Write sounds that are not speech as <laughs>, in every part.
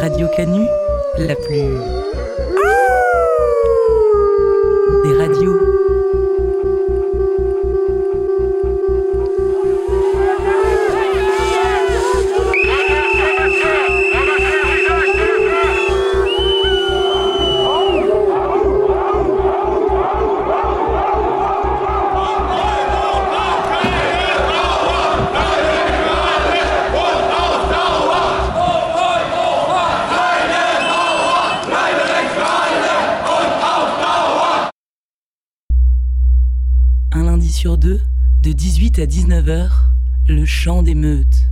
Radio Canu, la plus. des radios. Sur deux, de 18 à 19h, le chant des meutes.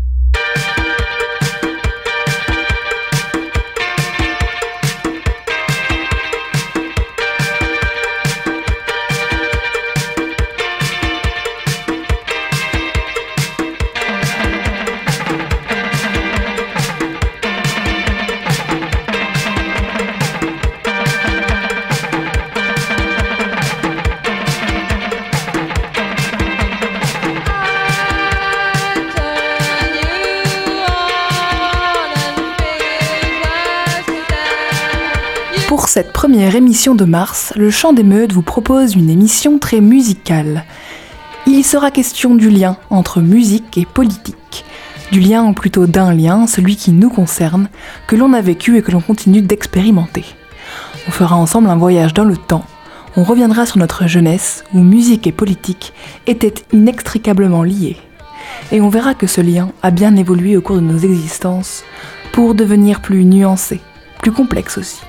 Cette première émission de mars, le Chant des Meutes vous propose une émission très musicale. Il sera question du lien entre musique et politique. Du lien ou plutôt d'un lien, celui qui nous concerne, que l'on a vécu et que l'on continue d'expérimenter. On fera ensemble un voyage dans le temps. On reviendra sur notre jeunesse où musique et politique étaient inextricablement liés. Et on verra que ce lien a bien évolué au cours de nos existences pour devenir plus nuancé, plus complexe aussi.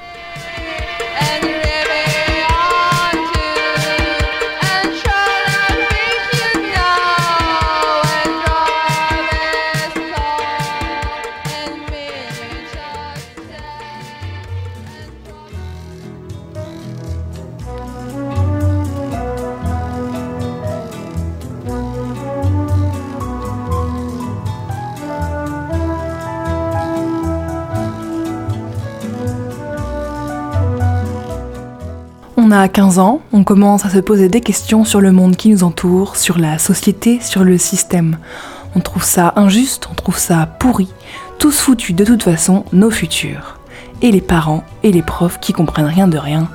A 15 ans, on commence à se poser des questions sur le monde qui nous entoure, sur la société, sur le système. On trouve ça injuste, on trouve ça pourri, tous foutus de toute façon, nos futurs. Et les parents et les profs qui comprennent rien de rien.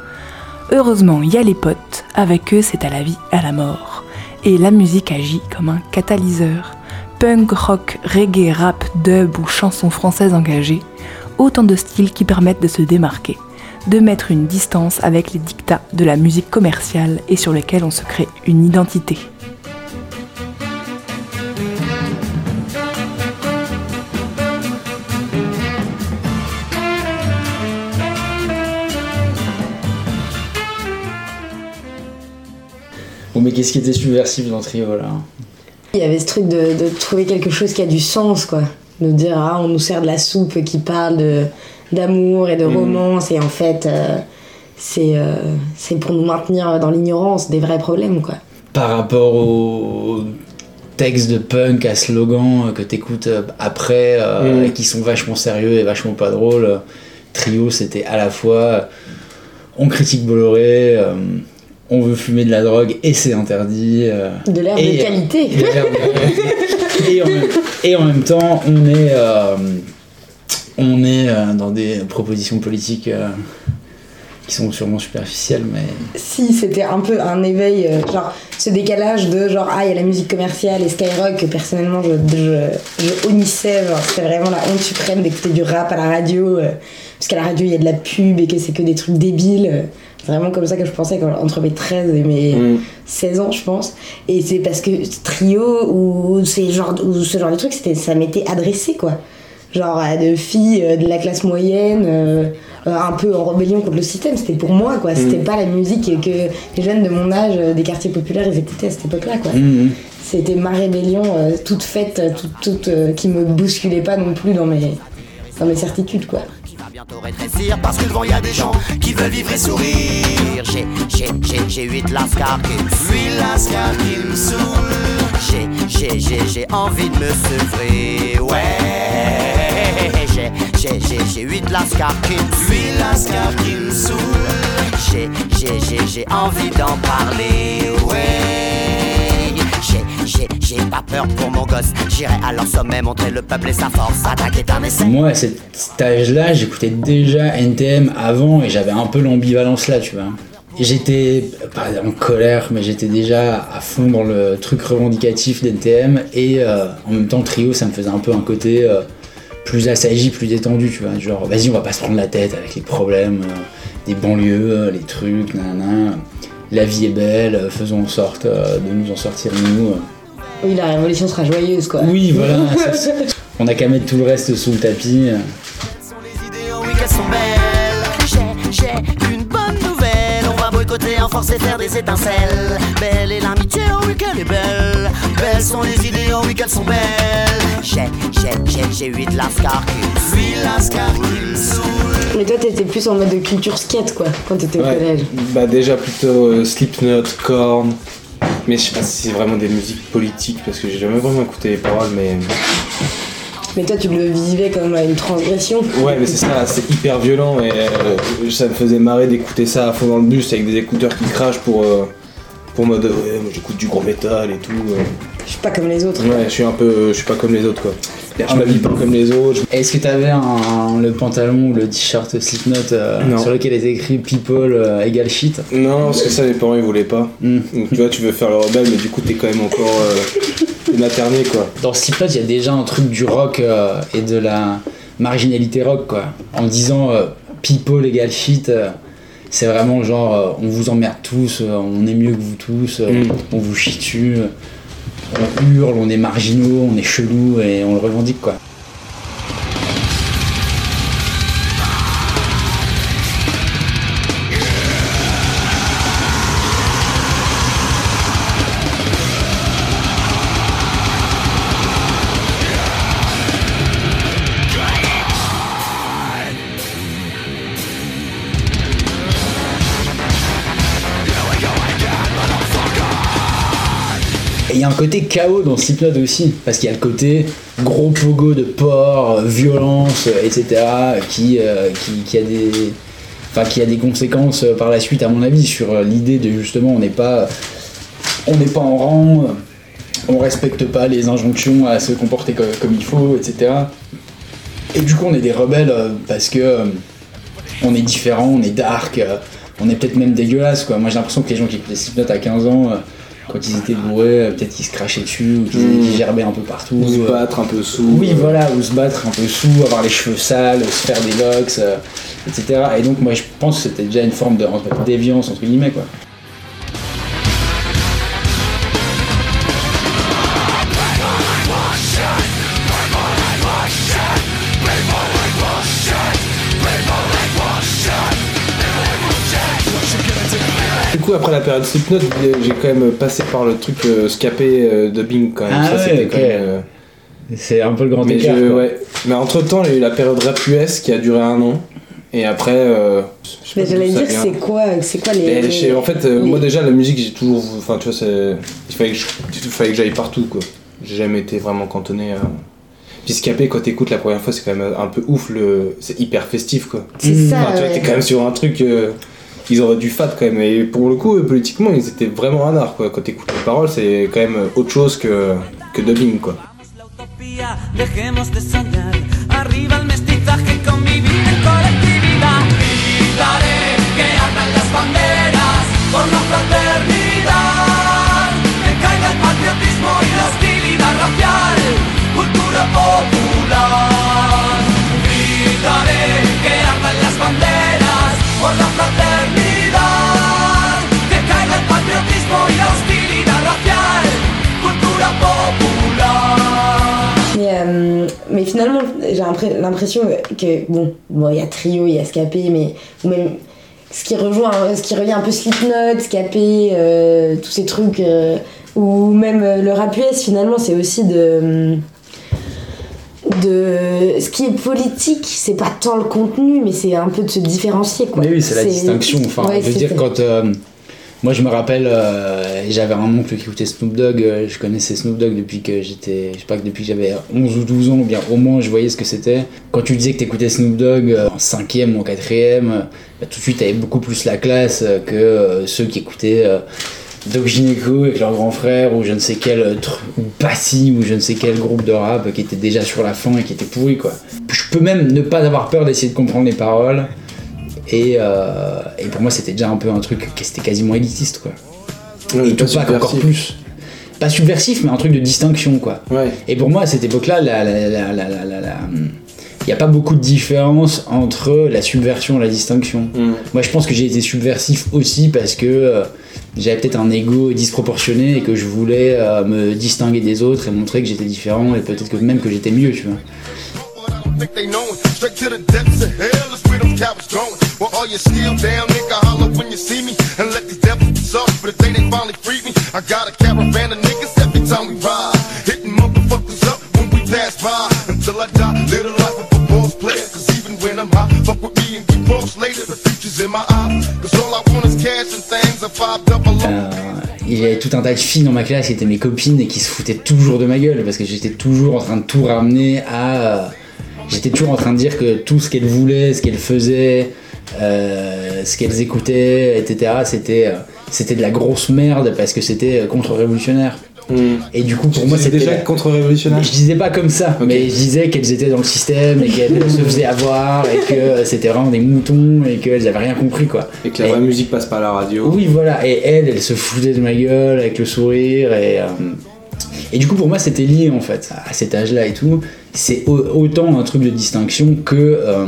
Heureusement, il y a les potes, avec eux c'est à la vie, à la mort. Et la musique agit comme un catalyseur. Punk, rock, reggae, rap, dub ou chansons françaises engagées, autant de styles qui permettent de se démarquer de mettre une distance avec les dictats de la musique commerciale et sur lesquels on se crée une identité. Bon, mais qu'est-ce qui était subversif dans Trio là Il y avait ce truc de, de trouver quelque chose qui a du sens, quoi. De dire, ah, on nous sert de la soupe qui parle de, d'amour et de Mhm. romance, et en fait, euh, c'est, euh, c'est pour nous maintenir dans l'ignorance des vrais problèmes, quoi. Par rapport aux textes de punk à slogan euh, que t'écoutes euh, après, euh, Mm. et qui sont vachement sérieux et vachement pas drôles, Trio c'était à la fois on critique Bolloré, euh, on veut fumer de la drogue et c'est interdit. euh, De l'herbe Et- de qualité. et, <laughs> et en, même- et en même temps, on est, euh, on est euh, dans des propositions politiques euh, qui sont sûrement superficielles, mais Si c'était un peu un éveil, euh, genre ce décalage de genre ah il y a la musique commerciale et Skyrock que personnellement je, je, je honnissais, genre c'était vraiment la honte suprême d'écouter du rap à la radio euh, parce qu'à la radio il y a de la pub et que c'est que des trucs débiles. euh, C'est vraiment comme ça que je pensais quand- entre mes 13 et mes Mm. 16 ans je pense. Et c'est parce que ce trio ou, ces genres, ou ce genre de trucs c'était, ça m'était adressé quoi. Genre à de filles euh, de la classe moyenne. euh, euh, un peu en rébellion contre le système, c'était pour moi quoi, c'était Mm. pas la musique que les jeunes de mon âge euh, des quartiers populaires ils écoutaient à cette époque-là quoi. Mhm. C'était ma rébellion euh, toute faite, euh, toute, toute euh, qui me bousculait pas non plus dans mes, dans mes certitudes quoi. bientôt rétrécir parce que devant y a des gens qui veulent vivre et sourire. J'ai, j'ai, j'ai, j'ai huit lascars qui. Huit lascars qui me saoulent. J'ai, j'ai, j'ai, j'ai envie de me sevrer. Ouais. J'ai, j'ai, j'ai, j'ai huit lascars qui me saoulent. Huit lascars qui me saoulent. J'ai, j'ai, j'ai, j'ai envie d'en parler. Ouais. J'ai, j'ai, j'ai pas peur pour mon gosse. J'irai à leur sommet montrer le peuple et sa force. Attaquer un essai. Moi, à cet âge-là, j'écoutais déjà NTM avant et j'avais un peu l'ambivalence là, tu vois. J'étais pas en colère, mais j'étais déjà à fond dans le truc revendicatif d'NTM et euh, en même temps, Trio, ça me faisait un peu un côté euh, plus assagi, plus détendu, tu vois. Genre, vas-y, on va pas se prendre la tête avec les problèmes euh, des banlieues, euh, les trucs, nanana. La vie est belle, euh, faisons en sorte euh, de nous en sortir nous. euh. Oui, la révolution sera joyeuse, quoi. Oui, voilà. <laughs> ça, on a qu'à mettre tout le reste sous le tapis. euh. sont boycotter en force et faire des étincelles. Belle est l'amitié, oh oui qu'elle est belle. Belles sont les idées, oh oui qu'elles sont belles. J'ai, j'ai, j'ai, j'ai huit lascars qui me saoulent. Huit lascars qui me. Mais toi, t'étais plus en mode de culture skate, quoi, quand t'étais au Ouais. collège. Bah déjà plutôt euh, Slipknot, Korn. Mais je sais pas si c'est vraiment des musiques politiques parce que j'ai jamais vraiment écouté les paroles mais Mais toi, tu le vivais comme une transgression. ouais mais c'est ça c'est hyper violent et euh, ça me faisait marrer d'écouter ça à fond dans le bus avec des écouteurs qui crachent pour euh, pour mode ouais moi j'écoute du gros métal et tout euh. Je suis pas comme les autres. ouais je suis un peu je suis pas comme les autres quoi je m'habille pas comme les autres je- Est-ce que t'avais un, le pantalon ou le t-shirt Slipknot euh, sur lequel était écrit People euh, égale shit? Non parce que ça les parents ils voulaient pas Hmm. donc tu vois tu veux faire le rebelle mais du coup t'es quand même encore euh, <laughs> materné quoi Dans Slipknot, il y a déjà un truc du rock euh, et de la marginalité rock, quoi. En disant euh, People égale shit, euh, c'est vraiment genre euh, on vous emmerde tous, euh, on est mieux que vous tous, euh, Mm. on vous chie dessus, euh, on hurle, on est marginaux, on est chelou et on le revendique, quoi. Y a un côté chaos dans Slipknot aussi, parce qu'il y a le côté gros pogo de porc, violence, euh, etc., qui, euh, qui, a des. Conséquences euh, par la suite, à mon avis, sur l'idée de justement, on n'est pas, en rang, on respecte pas les injonctions à se comporter co- comme, il faut, etc. Et du coup, on est des rebelles parce que on est différent, on est dark, on est peut-être même dégueulasse, quoi. Moi, j'ai l'impression que les gens qui écoutaient Slipknot à 15 ans, quand ils étaient bourrés, euh, peut-être qu'ils se crachaient dessus ou qu'ils Mm. qu'ils gerbaient un peu partout. ou se euh. battre un peu sous Oui, euh. voilà, ou se battre un peu sous, avoir les cheveux sales, se faire des locks, etc. Et donc, moi, je pense que c'était déjà une forme de déviance, entre guillemets, quoi. Coup, après la période Slipknot, j'ai quand même passé par le truc euh, scapé euh, de Bing quand même. Ah ça, ouais, euh, C'est un peu le grand Mais, écart. je- quoi. ouais. mais entre temps, il y a eu la période rap US qui a duré un an. Et après. euh, je Mais j'allais dire, c'est quoi, c'est quoi les. Sais, en fait, euh, les- moi déjà, la musique, j'ai toujours. Enfin, tu vois, c'est- il fallait que je- il fallait que j'aille partout, quoi. J'ai jamais été vraiment cantonné à. Puis Scapé, quand t'écoutes la première fois, c'est quand même un peu ouf, le... c'est hyper festif, quoi. C'est ça. Enfin, tu vois, ouais. t'es quand même sur un truc. euh, Ils auraient du fat quand même. Et pour le coup, politiquement, ils étaient vraiment un art, quoi. Quand t'écoutes les paroles, c'est quand même autre chose que, que dubbing, quoi. utopía, l'impression que, bon, bon, il y a Trio, il y a Scapé, mais ou même ce qui rejoint, ce qui revient un peu Slipknot, Scapé, euh, tous ces trucs, euh, ou même euh, le rap US, finalement, c'est aussi de. de ce qui est politique, c'est pas tant le contenu, mais c'est un peu de se différencier, quoi. Mais oui, c'est la distinction. Enfin, Ouais, je veux dire, quand. euh, moi, je me rappelle, euh, j'avais un oncle qui écoutait Snoop Dogg. euh, je connaissais Snoop Dogg depuis que j'étais. Je sais pas, depuis que j'avais 11 ou 12 ans, ou bien au moins je voyais ce que c'était. Quand tu disais que t'écoutais Snoop Dogg euh, en 5ème ou en 4ème, bah, tout de suite t'avais beaucoup plus la classe que ceux qui écoutaient. Doc Gineco avec leur grand frère ou je ne sais quel euh, tr- ou Passy ou je ne sais quel groupe de rap qui était déjà sur la fin et qui était pourri quoi. Je peux même ne pas avoir peur d'essayer de comprendre les paroles et, euh, et pour moi c'était déjà un peu un truc qui c'était quasiment élitiste quoi. Ouais, et Tupac encore subversif. plus. Pas subversif mais un truc de distinction quoi. Ouais. Et pour moi, à cette époque-là, la- la- la- la- la- la- la- il n'y a pas beaucoup de différence entre la subversion et la distinction. Mm. Moi, je pense que j'ai été subversif aussi parce que euh, j'avais peut-être un ego disproportionné et que je voulais euh, me distinguer des autres et montrer que j'étais différent et peut-être que même que j'étais mieux, tu vois. I don't think they know it. Straight to the depths of hell is where them cowards going. Well, all you still down, nigga, holler when you see me. And let these devils be sorry for the day they finally freed me. I got a caravan of niggas every time we ride. Hitting motherfuckers up when we pass by. Until I die, live the life of a boss player. Cause even when I'm high, fuck with me and we cross later. The future's in my eyes. Cause all I want is cash and things. And five double. Euh, il y avait tout un tas de filles dans ma classe qui étaient mes copines et qui se foutaient toujours de ma gueule parce que j'étais toujours en train de tout ramener à. J'étais toujours en train de dire que tout ce qu'elles voulaient, ce qu'elles faisaient, euh, ce qu'elles écoutaient, etc., c'était euh, c'était de la grosse merde parce que c'était euh, contre-révolutionnaire. Mm. Et du coup, pour moi, c'était. déjà la- contre-révolutionnaire. Je disais pas comme ça, mais je disais qu'elles étaient dans le système et qu'elles <laughs> se faisaient avoir et que c'était vraiment des moutons et qu'elles avaient rien compris quoi. Et que la vraie musique passe par la radio. Oui, voilà, et elle, elle se foutait de ma gueule avec le sourire et. euh, et du coup, pour moi, c'était lié en fait, à cet âge-là et tout. C'est au- autant un truc de distinction que euh,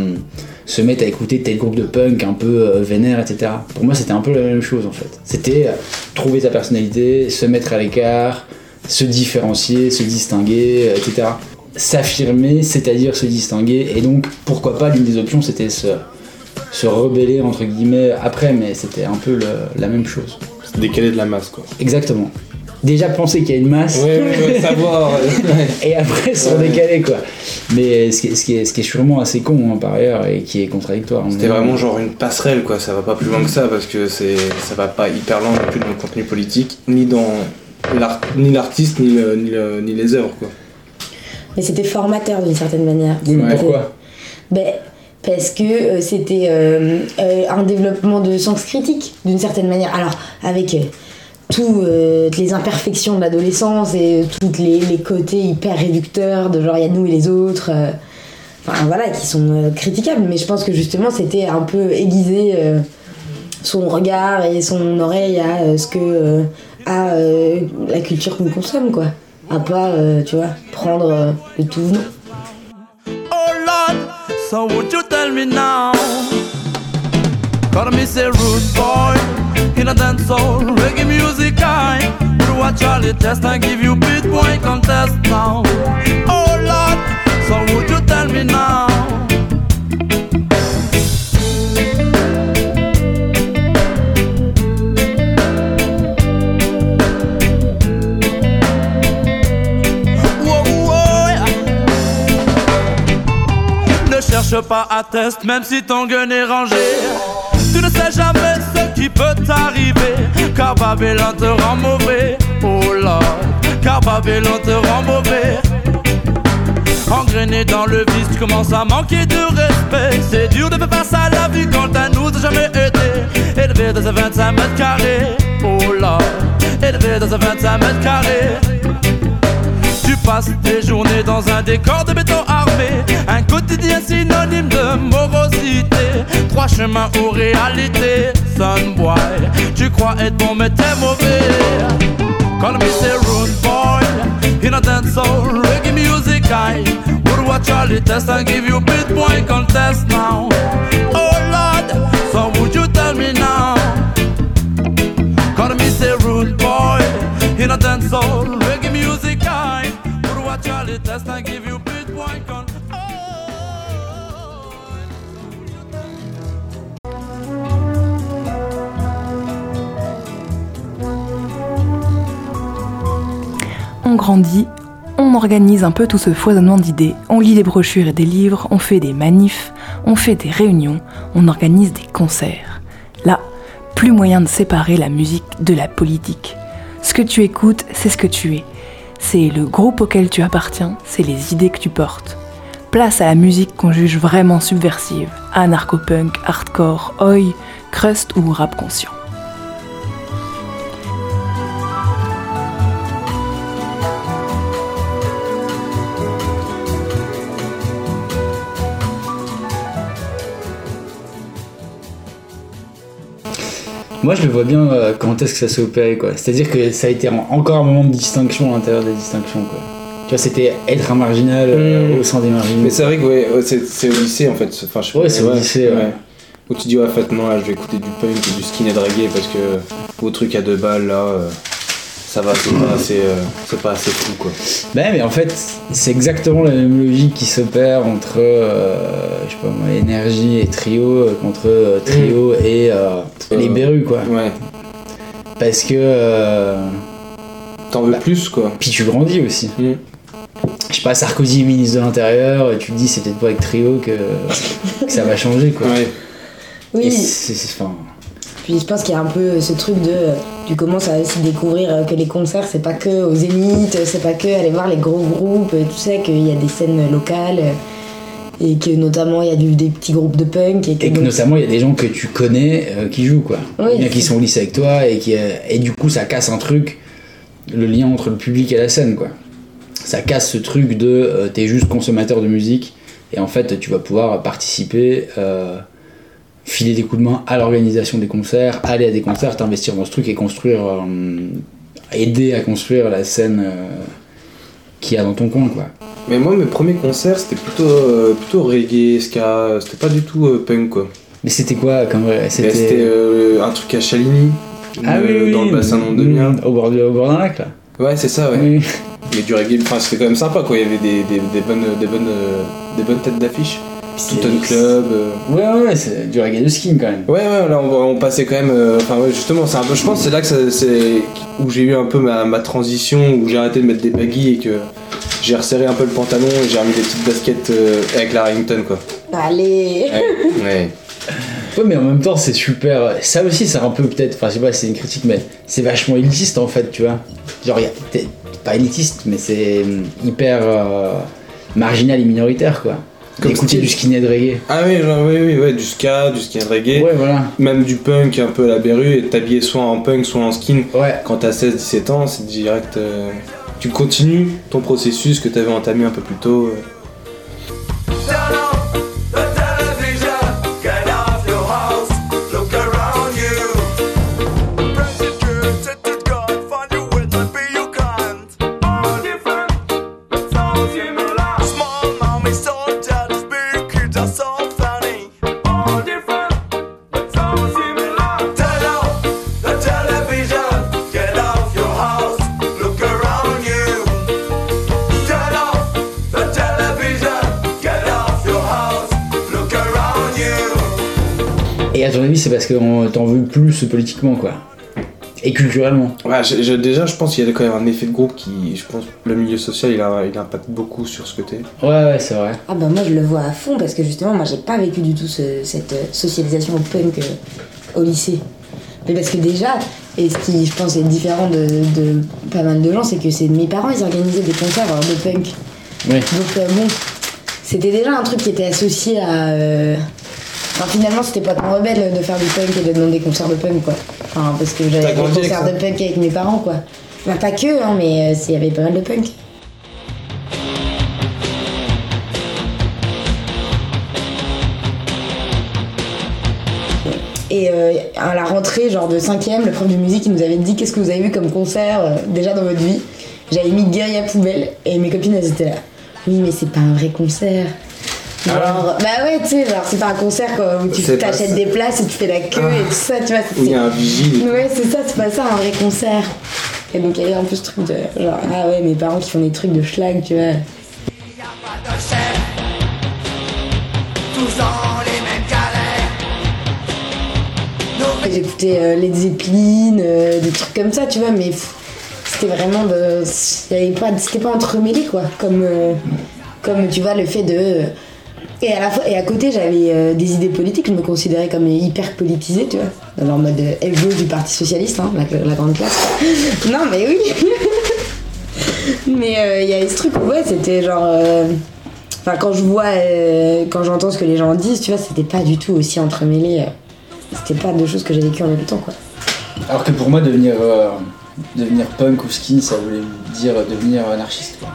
se mettre à écouter tel groupe de punk un peu euh, vénère, etc. Pour moi, c'était un peu la même chose en fait. C'était euh, trouver sa personnalité, se mettre à l'écart, se différencier, se distinguer, euh, etc. S'affirmer, c'est-à-dire se distinguer, et donc pourquoi pas l'une des options c'était se, se rebeller entre guillemets après, mais c'était un peu le- la même chose. C'est décalé de la masse, quoi. Exactement. Déjà penser qu'il y a une masse, Ouais, ouais, ouais, savoir. ouais. <laughs> et après se Ouais. redécaler quoi. Mais ce qui, est, ce, qui est, ce qui est sûrement assez con hein, par ailleurs et qui est contradictoire. C'était vraiment genre une passerelle, quoi. Ça va pas plus loin que ça parce que c'est, ça va pas hyper loin non plus dans le contenu politique, ni dans l'art, ni l'artiste, ni, le- ni, le- ni les œuvres, quoi. Mais c'était formateur d'une certaine manière. Oui, mais C'était- pourquoi? Ben, parce que euh, c'était euh, euh, un développement de sens critique d'une certaine manière. Alors, avec euh, tout, toutes les imperfections de l'adolescence et tous les, côtés hyper réducteurs de genre il y a nous et les autres. euh, Enfin voilà, qui sont euh, critiquables. Mais je pense que justement c'était un peu aiguiser euh, son regard et son oreille à ce que à la culture qu'on consomme quoi. À pas, tu vois, prendre le tout. Oh Lord, so would you tell me now? In a dance hall, reggae music I Would watch Charlie test and give you beat boy contest now. Oh Lord, so would you tell me now? Cherche pas à test, même si ton gun est rangé. Tu ne sais jamais ce qui peut t'arriver. Car Babylone te rend mauvais. Oh Lord, car Babylone te rend mauvais. Engrainé dans le vice, tu commences à manquer de respect. C'est dur de faire face à la vie quand elle nous a jamais été. Élevé dans un 25 mètres carrés. Oh Lord, élevé dans un 25 mètres carrés. Tu passes tes journées dans un décor de béton armé. Un quotidien synonyme de morosité. Trois chemins aux réalités Sunboy Tu crois être bon mais t'es mauvais. Call me say rude boy. In a dance hall reggae music I Would watch all the test and give you beat boy contest now. Oh Lord So would you tell me now? Call me say rude boy. In a dance I On grandit, on organise un peu tout ce foisonnement d'idées, on lit des brochures et des livres, on fait des manifs, on fait des réunions, on organise des concerts. Là, plus moyen de séparer la musique de la politique. Ce que tu écoutes, c'est ce que tu es. C'est le groupe auquel tu appartiens, c'est les idées que tu portes. Place à la musique qu'on juge vraiment subversive, anarcho-punk, hardcore, oi, crust ou rap conscient. Moi, je le vois bien euh, quand est-ce que ça s'est opéré, quoi. C'est-à-dire que ça a été en- encore un moment de distinction à l'intérieur des distinctions, quoi. Tu vois, c'était être un marginal euh, Mm. au sein des marginaux. Mais c'est vrai que ouais, c'est au lycée en fait. Enfin, je Ouais, c'est au lycée, ouais. Où tu dis, ouais, en fait, non, là, je vais écouter du punk et du skinhead reggae parce que vos trucs à deux balles là, euh, ça va, c'est pas assez, euh, c'est pas assez fou quoi. Ben, mais en fait, c'est exactement la même logique qui s'opère entre, euh, je sais pas moi, énergie et trio, euh, contre euh, trio et euh, les Euh, berrues, quoi. Ouais. Parce que. euh, T'en veux Bah. plus quoi. puis tu grandis aussi. Mm. Je sais pas, Sarkozy est ministre de l'Intérieur, et tu te dis c'est peut-être pas avec trio que, que ça va changer, quoi. <laughs> Ouais. Et Oui, enfin, puis je pense qu'il y a un peu ce truc de. Tu commences à aussi découvrir euh, que les concerts, c'est pas que au Zénith, c'est pas que aller voir les gros groupes, tout ça, qu'il y a des scènes locales, euh, et que notamment il y a du- des petits groupes de punk. Et que, Et que donc- notamment, il y a des gens que tu connais euh, qui jouent, quoi. Oui, Ou bien qui sont au lycée avec toi, et, qui, euh, et du coup, ça casse un truc, le lien entre le public et la scène, quoi. Ça casse ce truc de euh, t'es juste consommateur de musique, et en fait, tu vas pouvoir participer, filer des coups de main à l'organisation des concerts, aller à des concerts, t'investir dans ce truc et construire, euh, aider à construire la scène euh, qu'il y a dans ton coin, quoi. Mais moi, mes premiers concerts, c'était plutôt, euh, plutôt reggae, ska, c'était pas du tout punk quoi. Mais c'était quoi comme C'était un truc à Chaligny, ah, oui, oui, dans oui, le bassin non mm, mien. Au bord, au bord d'un lac, là. Ouais, c'est ça, ouais. Oui. Mais du reggae, enfin, c'était quand même sympa quoi. Il y avait des, des, des bonnes, des, bonnes, des bonnes têtes d'affiche. Stoughton Club. euh. Ouais, ouais, ouais, c'est du reggae de skin quand même. Ouais, ouais, là on, on passait quand même. euh, Enfin, ouais, justement, c'est un peu. Je pense que c'est là que ça- c'est où j'ai eu un peu ma, ma transition, où j'ai arrêté de mettre des baggy et que j'ai resserré un peu le pantalon et j'ai remis des petites baskets euh, avec la Remington quoi. Allez Ouais. <laughs> ouais. Ouais, mais en même temps, c'est super. Ça aussi, c'est un peu peut-être. Enfin, je sais pas, c'est une critique, mais c'est vachement élitiste en fait, tu vois. Genre, y a- t'es pas élitiste, mais c'est hyper euh, marginal et minoritaire, quoi. Comme D'écouter du skinhead reggae. Ah oui, genre, oui, oui, ouais, du ska, du skin reggae, Ouais, voilà. même du punk un peu à la berrue et t'habiller soit en punk, soit en skin. Ouais. Quand t'as 16-17 ans, c'est direct. euh, tu continues ton processus que t'avais entamé un peu plus tôt. euh. Parce qu'on t'en veut plus politiquement, quoi. Et culturellement. Ouais, déjà, je pense qu'il y a quand même un effet de groupe qui, je pense, le milieu social, il, a, il impacte beaucoup sur ce que t'es. Ouais, ouais, c'est vrai. Ah bah moi je le vois à fond parce que justement moi j'ai pas vécu du tout ce- cette euh, socialisation au punk euh, au lycée. Mais parce que déjà, et ce qui je pense est différent de, de pas mal de gens, c'est que c'est mes parents ils organisaient des concerts de punk. Oui. Donc euh, bon, c'était déjà un truc qui était associé à... euh, Enfin finalement c'était pas tant rebelle de faire du punk et de demander des concerts de punk quoi. Enfin parce que j'avais des concerts de punk avec mes parents quoi. Pas que hein, mais euh, il y avait pas mal de punk. Et euh, à la rentrée, genre de 5ème, le prof de musique il nous avait dit qu'est-ce que vous avez vu comme concert euh, déjà dans votre vie? J'avais mis Guerrier à poubelle et mes copines elles étaient là. Oui, mais c'est pas un vrai concert. Genre, bah ouais, tu sais, genre c'est pas un concert quoi, où tu t'achètes des places et tu fais la queue Ah. et tout ça, tu vois. c'est- Où il y a un vigile. Ouais, c'est ça, c'est pas ça un vrai concert. Et donc il y avait un peu ce truc de genre, ah ouais, mes parents qui font des trucs de schlag, tu vois. Pas de chef, tous dans les mêmes galères. J'écoutais euh, Led Zeppelin, euh, des trucs comme ça, tu vois, mais c'était vraiment de. C'était pas entremêlé, quoi. Comme, euh, comme tu vois, le fait de. Et à, la fois, et à côté, j'avais euh, des idées politiques, je me considérais comme hyper politisée, tu vois, dans leur mode gauche du Parti Socialiste, hein, la, grande classe. <laughs> Non, mais oui <laughs> Mais euh, il y avait ce truc où, ouais, c'était genre. euh, Enfin, quand je vois, quand j'entends ce que les gens disent, tu vois, c'était pas du tout aussi entremêlé. c'était pas deux choses que j'ai vécues en même temps, quoi. Alors que pour moi, devenir, devenir punk ou skin, ça voulait dire devenir anarchiste, quoi.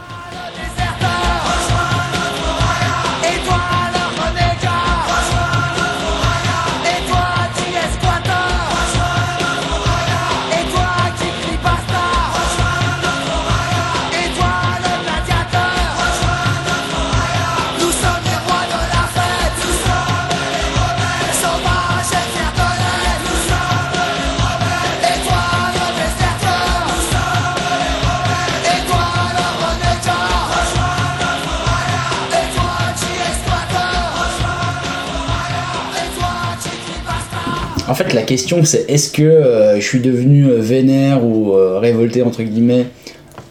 En fait, la question c'est est-ce que euh, je suis devenu euh, vénère ou euh, révolté entre guillemets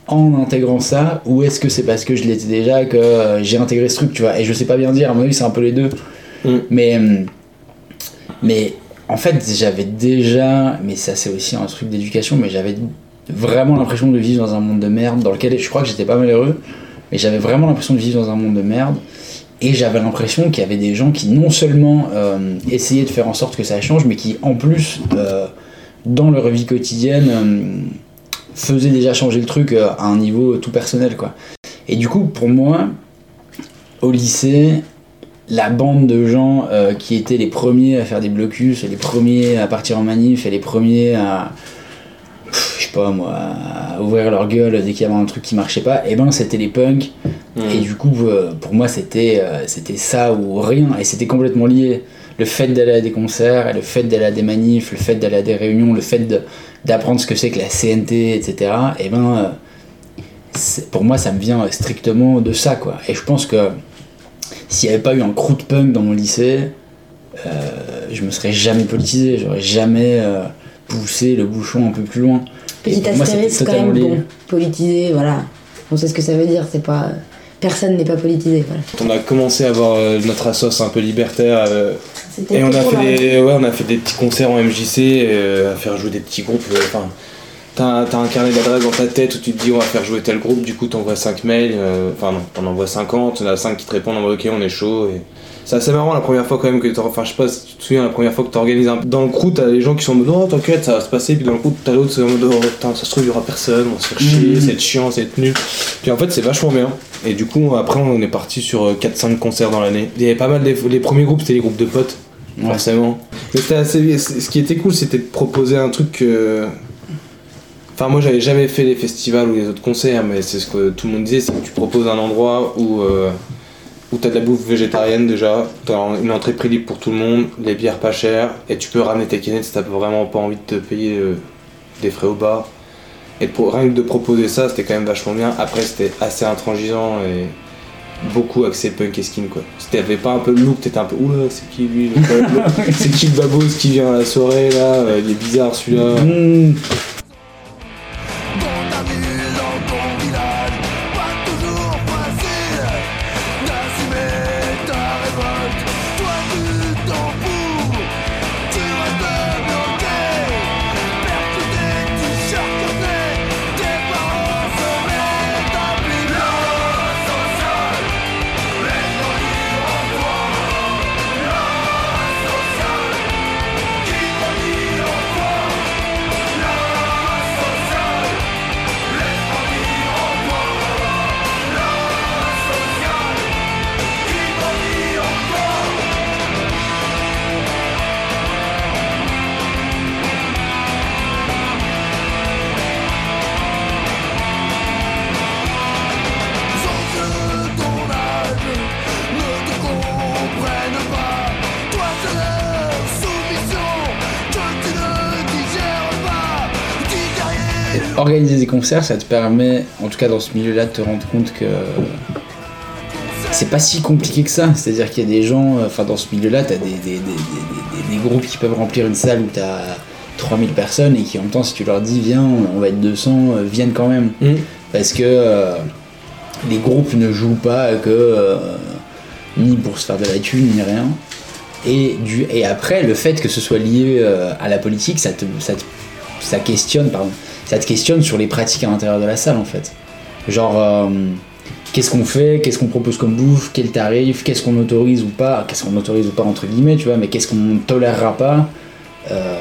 en intégrant ça ou est-ce que c'est parce que je l'étais déjà que euh, j'ai intégré ce truc, tu vois? Et je sais pas bien dire, à mon avis, c'est un peu les deux. Mm. Mais, mais en fait, j'avais déjà, mais ça c'est aussi un truc d'éducation, mais j'avais vraiment l'impression de vivre dans un monde de merde dans lequel je crois que j'étais pas malheureux, mais j'avais vraiment l'impression de vivre dans un monde de merde. Et j'avais l'impression qu'il y avait des gens qui non seulement euh, essayaient de faire en sorte que ça change, mais qui en plus, euh, dans leur vie quotidienne, euh, faisaient déjà changer le truc à un niveau tout personnel. Quoi. Et du coup, pour moi, au lycée, la bande de gens qui étaient les premiers à faire des blocus, les premiers à partir en manif, les premiers à, pas moi, à ouvrir leur gueule dès qu'il y avait un truc qui marchait pas, et ben c'était les punks. Et du coup, euh, pour moi, c'était euh, c'était ça ou rien, et c'était complètement lié. Le fait d'aller à des concerts, le fait d'aller à des manifs, le fait d'aller à des réunions, le fait d'apprendre ce que c'est que la CNT, etc. Et ben, euh, pour moi, ça me vient strictement de ça, quoi. Et je pense que s'il n'y avait pas eu un crew de punk dans mon lycée, euh, je me serais jamais politisé, j'aurais jamais euh, poussé le bouchon un peu plus loin. Et Petit astérisque quand même, bon, politisé, voilà. On sait ce que ça veut dire, c'est pas. Personne n'est pas politisé, voilà. On a commencé à avoir euh, notre assos un peu libertaire. euh, et on a, fait des, ouais, on a fait des petits concerts en MJC, euh, à faire jouer des petits groupes. Enfin, t'as t'as un carnet d'adresses dans ta tête où tu te dis on va faire jouer tel groupe, du coup t'envoies 5 mails, euh, enfin non, t'en envoies 50, il y en a 5 qui te répondent, on ok, on est chaud. Et... C'est assez marrant la première fois quand même que t'or- Enfin, je sais pas si tu te souviens, la première fois que t'organises un. Dans le crew, t'as les gens qui sont en mode oh t'inquiète, ça va se passer, puis dans le crew, t'as l'autre, c'est en mode oh putain, ça se trouve, il y aura personne, on va se faire chier, Mhm. c'est chiant, c'est nul. Puis en fait, c'est vachement bien. Et du coup, après, on est parti sur euh, 4-5 concerts dans l'année. Il y avait pas mal, les, les premiers groupes, c'était les groupes de potes, Ouais. forcément. Mais c'était assez Ce qui était cool, c'était de proposer un truc que. Enfin, moi, j'avais jamais fait les festivals ou les autres concerts, mais c'est ce que tout le monde disait c'est que tu proposes un endroit où. euh, où t'as de la bouffe végétarienne déjà, t'as une entrée prix libre pour tout le monde, les bières pas chères, et tu peux ramener tes canettes si t'as vraiment pas envie de te payer euh, des frais au bar. Et de rien que de proposer ça, c'était quand même vachement bien. Après, c'était assez intransigeant et beaucoup axé punk et skin quoi. Si t'avais pas un peu le look, t'étais un peu oula, c'est qui lui <laughs> C'est qui le babos qui vient à la soirée là euh, Il est bizarre celui-là. Mmh. Concerts, ça te permet, en tout cas dans ce milieu-là, de te rendre compte que c'est pas si compliqué que ça. C'est-à-dire qu'il y a des gens, euh, enfin dans ce milieu-là, t'as des, des, des, des, des- des groupes qui peuvent remplir une salle où t'as 3000 personnes et qui en même temps, si tu leur dis viens, on va être 200, euh, viennent quand même. Mm. Parce que euh, les groupes ne jouent pas que euh, ni pour se faire de la thune ni rien. Et, du, et après, le fait que ce soit lié euh, à la politique, ça te, ça te- ça questionne, pardon, ça te questionne sur les pratiques à l'intérieur de la salle en fait. Genre, euh, qu'est-ce qu'on fait, qu'est-ce qu'on propose comme bouffe, quel tarif, qu'est-ce qu'on autorise ou pas, qu'est-ce qu'on autorise ou pas entre guillemets, tu vois, mais qu'est-ce qu'on ne tolérera pas. Euh,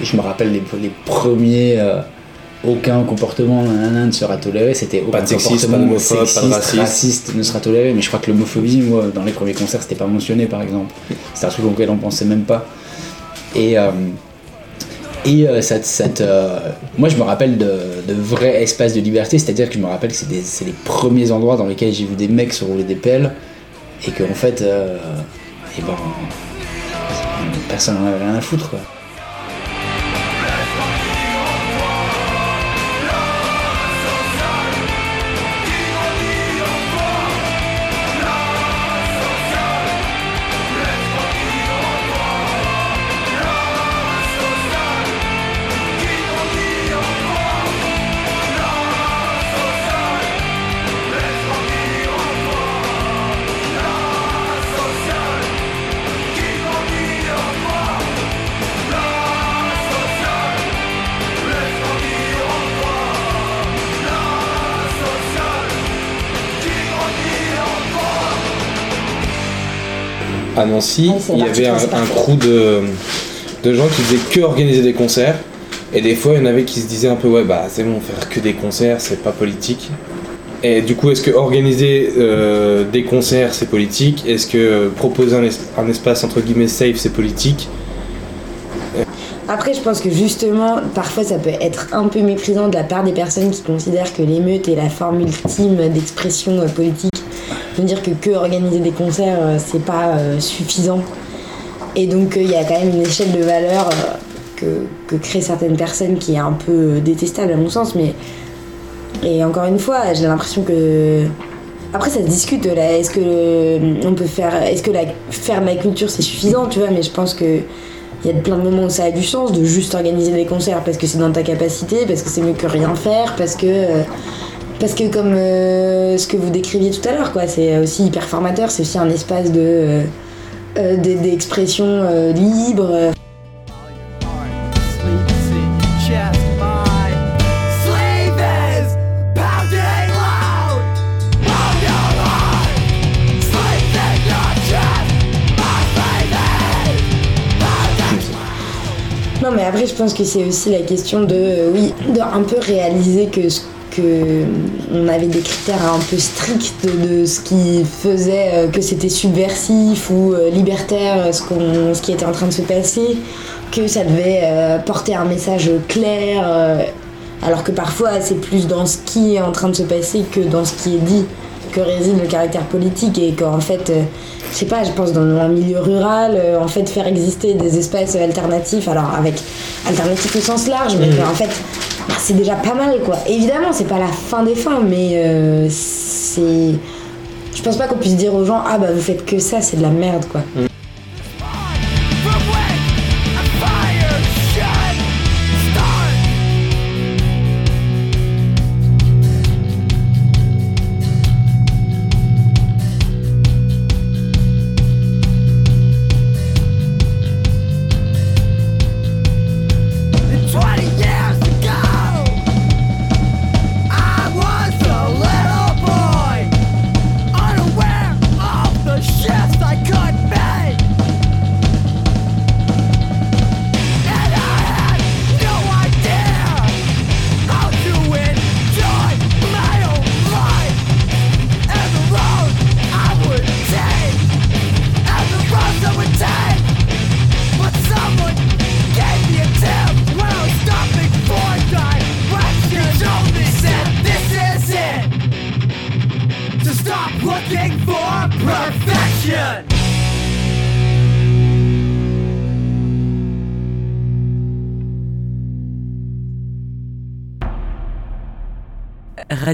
je me rappelle les, les premiers. euh, aucun comportement nanana, ne sera toléré, c'était aucun Pas de sexisme, comportement pas d'homophobe, pas de sexiste, raciste. raciste ne sera toléré, mais je crois que l'homophobie, moi, dans les premiers concerts, c'était pas mentionné par exemple. C'est un truc auquel on pensait même pas. Et, et euh, ça, te- ça euh, moi, je me rappelle de, de vrais espaces de liberté, c'est-à-dire que je me rappelle que c'est des- les premiers endroits dans lesquels j'ai vu des mecs se rouler des pelles, et qu'en fait, euh, eh ben, personne n'en avait rien à foutre. À Nancy, il y avait un, un crew de, de gens qui faisaient que organiser des concerts. Et des fois, il y en avait qui se disaient un peu, ouais, bah c'est bon, faire que des concerts, c'est pas politique. Et du coup, est-ce que organiser euh, des concerts, c'est politique? Est-ce que proposer un, es- un espace entre guillemets safe, c'est politique? Après, je pense que justement, parfois, ça peut être un peu méprisant de la part des personnes qui considèrent que l'émeute est la forme ultime d'expression euh, De dire que que organiser des concerts, euh, c'est pas euh, suffisant. Et donc, euh, il y a quand même une échelle de valeur que, que créent certaines personnes qui est un peu détestable à mon sens. Mais et encore une fois, j'ai l'impression que après, ça se discute là. Est-ce que euh, on peut faire, est-ce que la, faire de la culture c'est suffisant, tu vois Mais je pense que il y a plein de moments où ça a du sens de juste organiser des concerts parce que c'est dans ta capacité, parce que c'est mieux que rien faire, parce que parce que comme euh, ce que vous décriviez tout à l'heure, quoi, c'est aussi hyper formateur, c'est aussi un espace de euh, euh, d'expression libre. Non, mais après, je pense que c'est aussi la question de, oui, de un peu réaliser que ce que on avait des critères un peu stricts de, ce qui faisait euh, que c'était subversif ou euh, libertaire euh, ce, qu'on, ce qui était en train de se passer, que ça devait euh, porter un message clair, euh, alors que parfois c'est plus dans ce qui est en train de se passer que dans ce qui est dit que réside le caractère politique et qu'en fait, euh, je sais pas, je pense dans un milieu rural, euh, en fait, faire exister des espaces alternatifs, alors avec alternatifs au sens large, mais que, en fait, c'est déjà pas mal quoi. Évidemment, c'est pas la fin des fins, mais euh, c'est. Je pense pas qu'on puisse dire aux gens, ah bah vous faites que ça, c'est de la merde quoi.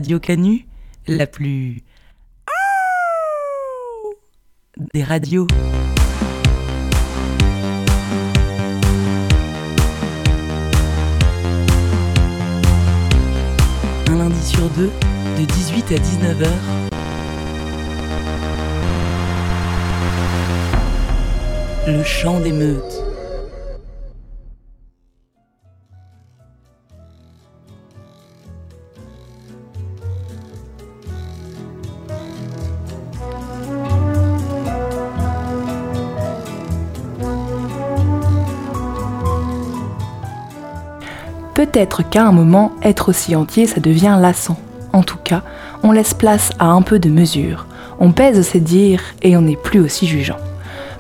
Radio Canu, la plus. des radios. Un lundi sur deux, de 18 à 19h. Le chant des meutes. Peut-être qu'à un moment, être aussi entier, ça devient lassant. En tout cas, on laisse place à un peu de mesure. On pèse ses dires et on n'est plus aussi jugeant.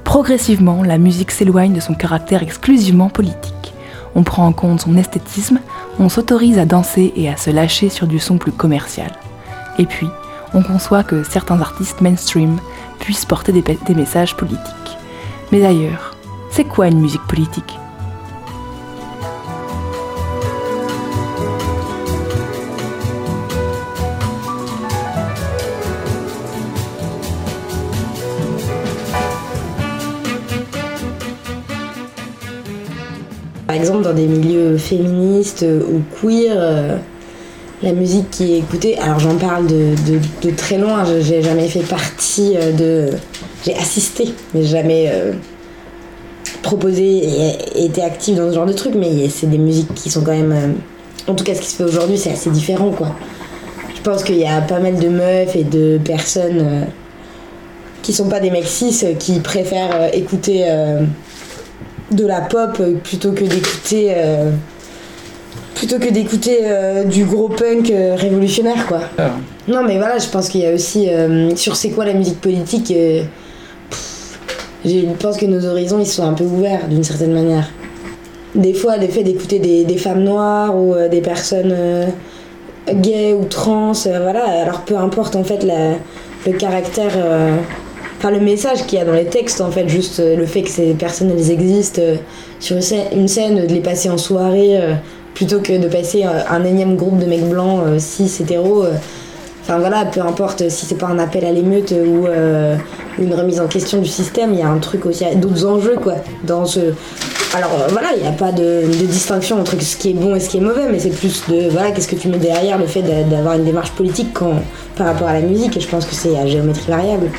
Progressivement, la musique s'éloigne de son caractère exclusivement politique. On prend en compte son esthétisme, on s'autorise à danser et à se lâcher sur du son plus commercial. Et puis, on conçoit que certains artistes mainstream puissent porter des, messages politiques. Mais d'ailleurs, c'est quoi une musique politique? Exemple, dans des milieux féministes ou queer, euh, la musique qui est écoutée, alors j'en parle de, de- très loin, j'ai jamais fait partie euh, de. J'ai assisté, mais jamais euh, proposé et été active dans ce genre de truc, mais c'est des musiques qui sont quand même. en tout cas, ce qui se fait aujourd'hui, c'est assez différent, quoi. Je pense qu'il y a pas mal de meufs et de personnes. qui sont pas des mecs cis qui préfèrent écouter de la pop plutôt que d'écouter euh, plutôt que d'écouter euh, du gros punk euh, révolutionnaire quoi. Ah. Non mais voilà, je pense qu'il y a aussi sur c'est quoi la musique politique. pff, je pense que nos horizons ils sont un peu ouverts d'une certaine manière. Des fois, le fait d'écouter des, des femmes noires ou des personnes gays ou trans, voilà. Alors peu importe en fait la- le caractère, enfin le message qu'il y a dans les textes en fait, juste euh, le fait que ces personnes elles existent euh, sur une scène, de les passer en soirée euh, plutôt que de passer un énième groupe de mecs blancs euh, cis hétéros. Enfin voilà, peu importe si c'est pas un appel à l'émeute ou une remise en question du système, il y a un truc aussi, d'autres enjeux quoi. Dans ce... Alors voilà, il n'y a pas de, de distinction entre ce qui est bon et ce qui est mauvais, mais c'est plus de voilà, qu'est-ce que tu mets derrière le fait d'a- d'avoir une démarche politique quand, par rapport à la musique, et je pense que c'est à géométrie variable.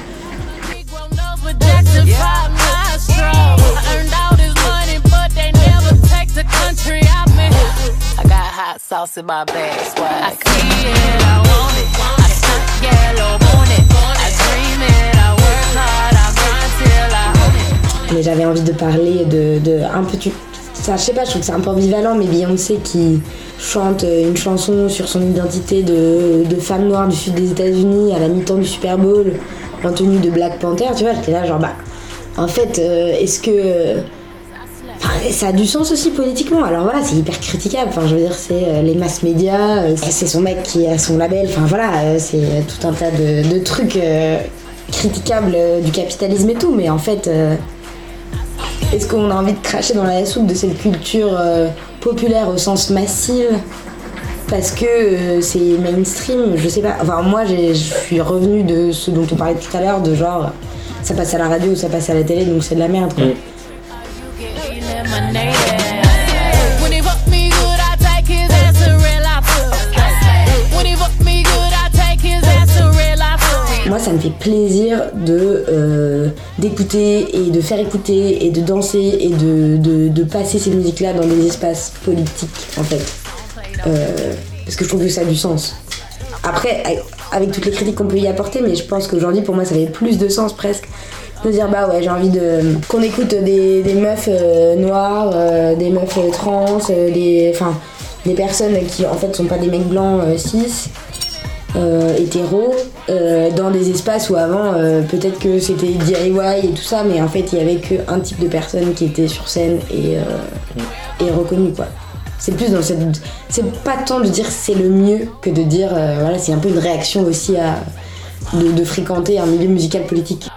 Sauce in my bag, swag. I see it, I want it. I stuck yellow on it. I dream it, I work hard, I grind till I own it. Mais j'avais envie de parler de, de un peu tu ça je sais pas je trouve que c'est un peu ambivalent mais Beyoncé qui chante euh, une chanson sur son identité de, de femme noire du sud des États-Unis à la mi-temps du Super Bowl en tenue de Black Panther tu vois j'étais là genre bah en fait euh, est-ce que euh, ça a du sens aussi politiquement alors voilà c'est hyper critiquable enfin je veux dire c'est euh, les masses médias euh, c'est son mec qui a son label enfin voilà euh, c'est tout un tas de, trucs critiquables du capitalisme et tout mais en fait est-ce qu'on a envie de cracher dans la soupe de cette culture populaire au sens massif? Parce que c'est mainstream Je sais pas. Enfin, moi, je suis revenue de ce dont on parlait tout à l'heure, de genre, ça passe à la radio, ça passe à la télé, donc c'est de la merde. Eliminated. Ça me fait plaisir de euh, d'écouter et de faire écouter et de danser et de, de, de passer ces musiques-là dans des espaces politiques, en fait. Euh, parce que je trouve que ça a du sens. Après, avec- toutes les critiques qu'on peut y apporter, mais je pense qu'aujourd'hui, pour moi, ça avait plus de sens presque de dire bah ouais, j'ai envie de qu'on écoute des, meufs euh, noires, euh, des meufs trans, des enfin des personnes qui en fait sont pas des mecs blancs cis euh, hétéros euh, dans des espaces où avant euh, peut-être que c'était DIY et tout ça mais en fait il y avait qu'un type de personne qui était sur scène et, euh, et reconnu quoi. C'est plus dans cette. C'est pas tant de dire c'est le mieux que de dire euh, voilà c'est un peu une réaction aussi à de, de fréquenter un milieu musical politique.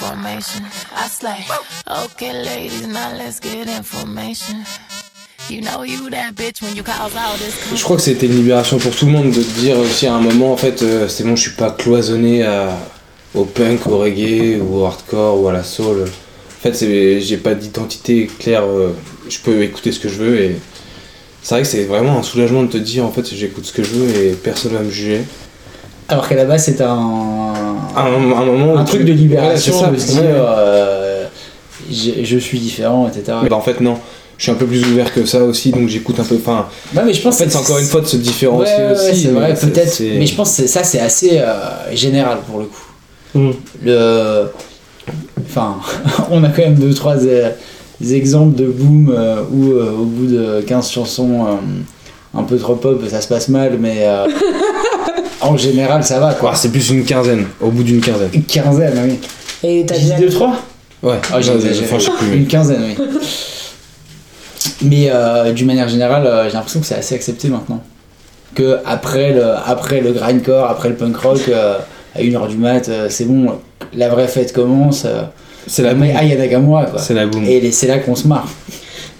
Let's get information. I slay, okay, ladies, now let's get information. You know you that bitch when you cause all this. Je crois que c'était une libération pour tout le monde de te dire aussi à un moment en fait euh, c'est bon je suis pas cloisonné à, au punk, au reggae ou au hardcore ou à la soul. En fait j'ai pas d'identité claire, euh, je peux écouter ce que je veux et c'est vrai que c'est vraiment un soulagement de te dire en fait j'écoute ce que je veux et personne va me juger. Alors qu'à la base, c'est un, un, un moment où un tu- truc de libération, Ouais, ça, de se dire euh, je suis différent, etc. Bah en fait non, je suis un peu plus ouvert que ça aussi donc j'écoute un peu. Enfin, Ouais, mais je en pense fait que c'est encore une fois de se différencier Ouais, aussi. c'est vrai, mais c'est- peut-être. Mais je pense que ça, c'est assez euh, général pour le coup. Mm. Le... Enfin, <laughs> on a quand même deux, trois euh, exemples de boom euh, où euh, au bout de 15 chansons euh, un peu trop pop, ça se passe mal, mais euh, <laughs> en général, ça va quoi. Ah, c'est plus une quinzaine, au bout d'une quinzaine. Une quinzaine, oui. Et t'as dit déjà. deux, trois Ouais, Ah, j'ai enfin. Une quinzaine, oui. <laughs> Mais euh, d'une manière générale, euh, j'ai l'impression que c'est assez accepté maintenant. Que après le, après le grindcore, après le punk rock, euh, à 1h du mat, euh, c'est bon, la vraie fête commence. euh, C'est la mais boum. Aya Nakamura, quoi. C'est la boum. Et c'est là qu'on se marre.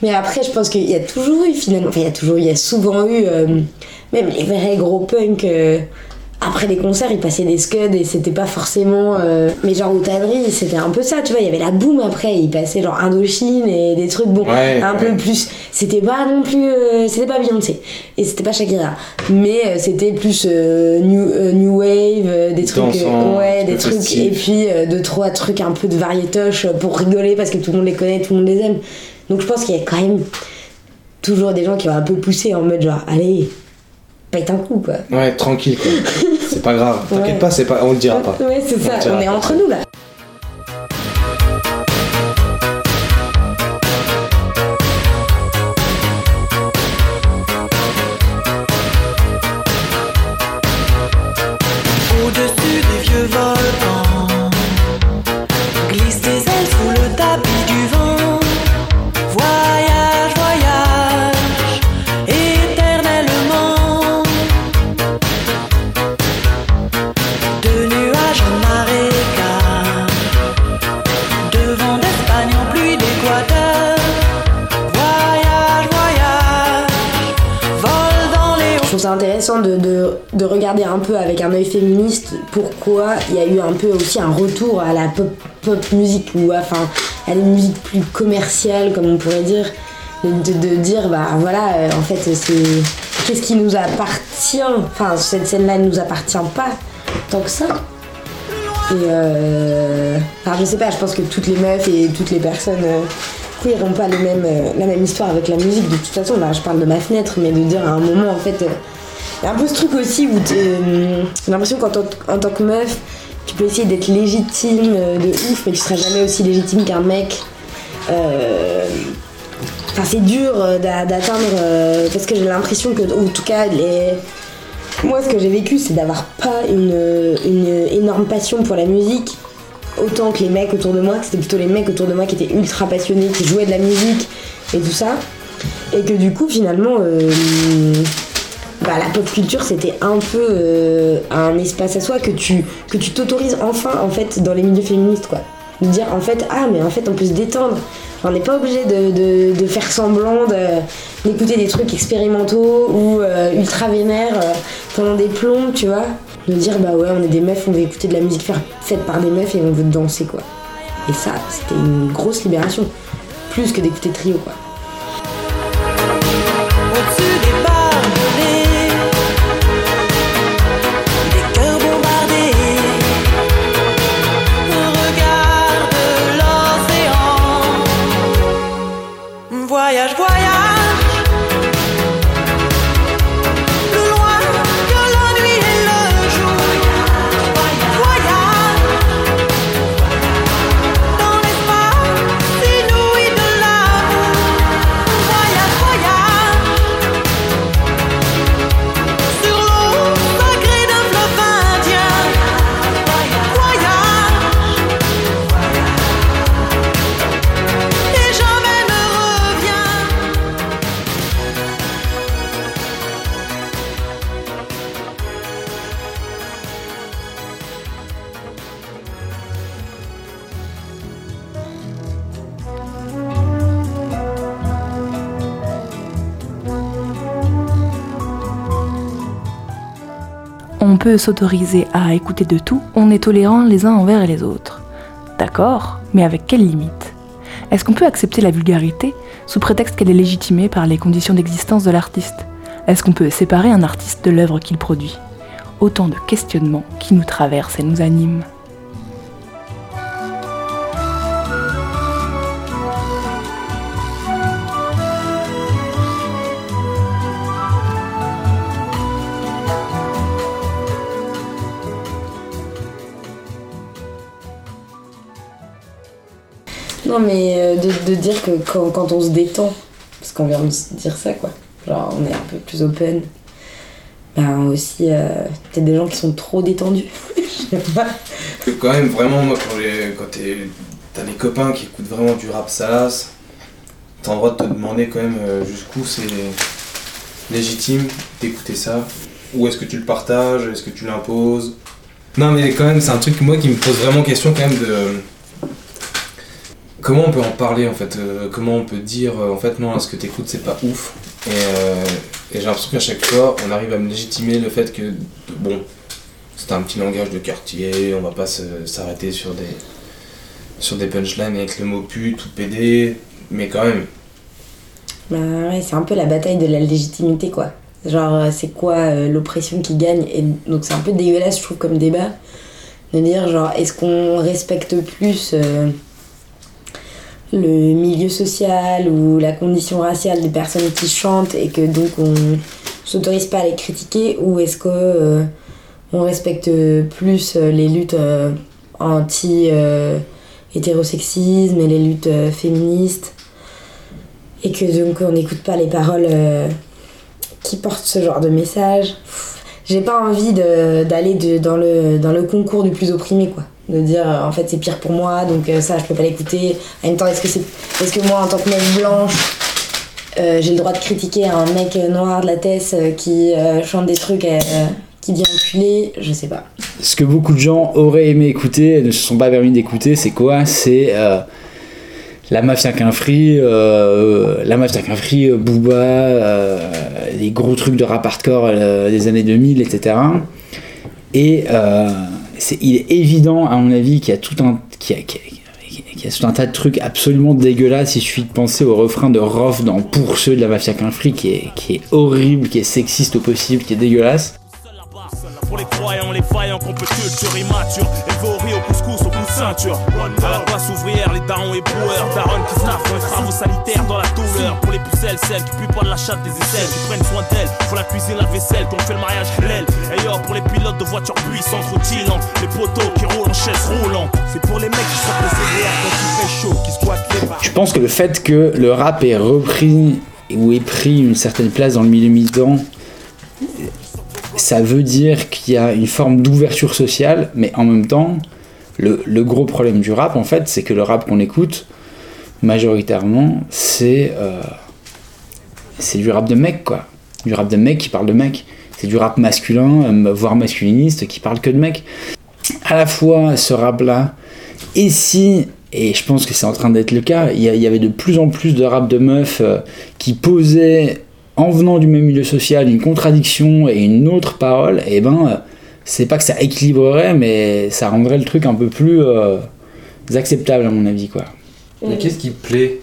Mais après, je pense qu'il y a toujours eu finalement, enfin il y a toujours, il y a souvent eu euh, même les vrais gros punks. Après les concerts, ils passaient des scuds et c'était pas forcément. euh, mais genre Outadri, c'était un peu ça, tu vois. Il y avait la boom après, ils passaient genre Indochine et des trucs, bon, Ouais, un peu plus. C'était pas non plus. euh, c'était pas Beyoncé et c'était pas Shakira. Mais euh, c'était plus new, new Wave, des trucs. Dansant, ouais, des trucs. festif. Et puis deux, trois trucs un peu de variétoche pour rigoler parce que tout le monde les connaît, tout le monde les aime. Donc je pense qu'il y a quand même toujours des gens qui vont un peu pousser en mode genre, allez, pète un coup quoi. Ouais, tranquille quoi. <laughs> c'est pas grave. T'inquiète Ouais. pas, c'est pas, on le dira pas. Ouais, c'est ça, on est entre nous là. Pourquoi il y a eu un peu aussi un retour à la pop, pop musique ou enfin à des musiques plus commerciales comme on pourrait dire. De, dire bah voilà euh, en fait c'est qu'est-ce qui nous appartient? Enfin cette scène là ne nous appartient pas tant que ça et euh, enfin je sais pas je pense que toutes les meufs et toutes les personnes euh, n'ont pas euh, la même histoire avec la musique de toute façon là je parle de ma fenêtre mais de dire à un moment en fait euh, il y a un peu ce truc aussi où euh, j'ai l'impression qu'en tant, en tant que meuf tu peux essayer d'être légitime euh, de ouf mais tu seras jamais aussi légitime qu'un mec. Euh, Enfin, c'est dur d'a- d'atteindre parce que j'ai l'impression que, en tout cas, moi, ce que j'ai vécu, c'est d'avoir pas une, une énorme passion pour la musique, autant que les mecs autour de moi, que c'était plutôt les mecs autour de moi qui étaient ultra passionnés, qui jouaient de la musique et tout ça, et que du coup, finalement, bah, la pop culture, c'était un peu euh, un espace à soi que tu t'autorises enfin, en fait, dans les milieux féministes, quoi. De dire, en fait, ah, mais en fait, on peut se détendre. On n'est pas obligé de, faire semblant d'écouter des trucs expérimentaux ou euh, ultra vénères euh, pendant des plombs, tu vois. De dire, bah ouais, on est des meufs, on veut écouter de la musique faite par des meufs et on veut danser, quoi. Et ça, c'était une grosse libération. Plus que d'écouter trio, quoi. S'autoriser à écouter de tout, on est tolérant les uns envers les autres. D'accord, mais avec quelles limites? Est-ce qu'on peut accepter la vulgarité sous prétexte qu'elle est légitimée par les conditions d'existence de l'artiste? Est-ce qu'on peut séparer un artiste de l'œuvre qu'il produit? Autant de questionnements qui nous traversent et nous animent. Non, mais euh, de, dire que quand, quand on se détend, parce qu'on vient de dire ça, quoi, genre on est un peu plus open, ben aussi, euh, des gens qui sont trop détendus. <laughs> Je sais pas. Quand même, vraiment, moi, quand, t'as des copains qui écoutent vraiment du rap salace, t'as le droit de te demander quand même euh, jusqu'où c'est légitime d'écouter ça. Ou est-ce que tu le partages? Est-ce que tu l'imposes? Non, mais quand même, c'est un truc, moi, qui me pose vraiment question quand même de. Comment on peut en parler en fait euh, Comment on peut dire euh, en fait non, ce que t'écoutes c'est pas ouf Et euh, Et j'ai l'impression qu'à chaque fois, on arrive à me légitimer le fait que, bon, c'est un petit langage de quartier, on va pas s'arrêter sur des, sur des punchlines avec le mot pute ou PD, mais quand même, Bah ouais, c'est un peu la bataille de la légitimité, quoi. Genre, c'est quoi l'oppression qui gagne? Et donc, c'est un peu dégueulasse, je trouve, comme débat. De dire, genre, est-ce qu'on respecte plus le milieu social ou la condition raciale des personnes qui chantent et que donc on s'autorise pas à les critiquer Ou est-ce que euh, on respecte plus euh, les luttes euh, anti-hétérosexisme et les luttes féministes et que donc on n'écoute pas les paroles qui portent ce genre de message? J'ai pas envie d'aller dans, dans le concours du plus opprimé, quoi. De dire euh, en fait c'est pire pour moi, donc euh, ça je peux pas l'écouter. En même temps, est-ce que, c'est, est-ce que moi en tant que mec blanche, euh, j'ai le droit de critiquer un mec noir de la euh, qui chante des trucs qui dit enculé Je sais pas. Ce que beaucoup de gens auraient aimé écouter et ne se sont pas permis d'écouter, c'est quoi? C'est la mafia qu'un free, euh, la mafia qu'un free, euh, Booba, les gros trucs de rap hardcore des années 2000, etc. Et il est évident, à mon avis, qu'il y a tout un, tout un tas de trucs absolument dégueulasses. Il suffit de penser au refrain de Rof dans Pour ceux de la mafia qu'un est, qui est horrible, qui est sexiste au possible, qui est dégueulasse. Pour les croyants, les faillants, qu'on peut culture immature. Élevé au couscous, au coup de ceinture. À la classe ouvrière, les darons et broueurs. Darons qui staffent dans les travaux sanitaires dans la douleur. Pour les pucelles, celles qui puent pas de la chatte des aisselles, qui prennent soin d'elles. Pour la cuisine, la vaisselle, qu'on fait le mariage halal. Et pour les pilotes de voitures puissantes, rutilantes. Les poteaux qui roulent en chaise roulante. C'est pour les mecs qui sortent des CDR quand il fait chaud, qui squattent les bars. Je pense que le fait que le rap ait repris ou ait pris une certaine place dans le milieu militant, ça veut dire qu'il y a une forme d'ouverture sociale, mais en même temps, le, gros problème du rap, en fait, c'est que le rap qu'on écoute, majoritairement, c'est euh, du rap de mec, quoi. Du rap de mec qui parle de mec. C'est du rap masculin, euh, voire masculiniste, qui parle que de mec. À la fois, ce rap-là, et si, et je pense que c'est en train d'être le cas, il y, a- il y avait de plus en plus de rap de meufs euh, qui posaient, en venant du même milieu social, une contradiction et une autre parole, et ben, euh, c'est pas que ça équilibrerait, mais ça rendrait le truc un peu plus euh, acceptable, à mon avis, quoi. mais qu'est-ce qui plaît?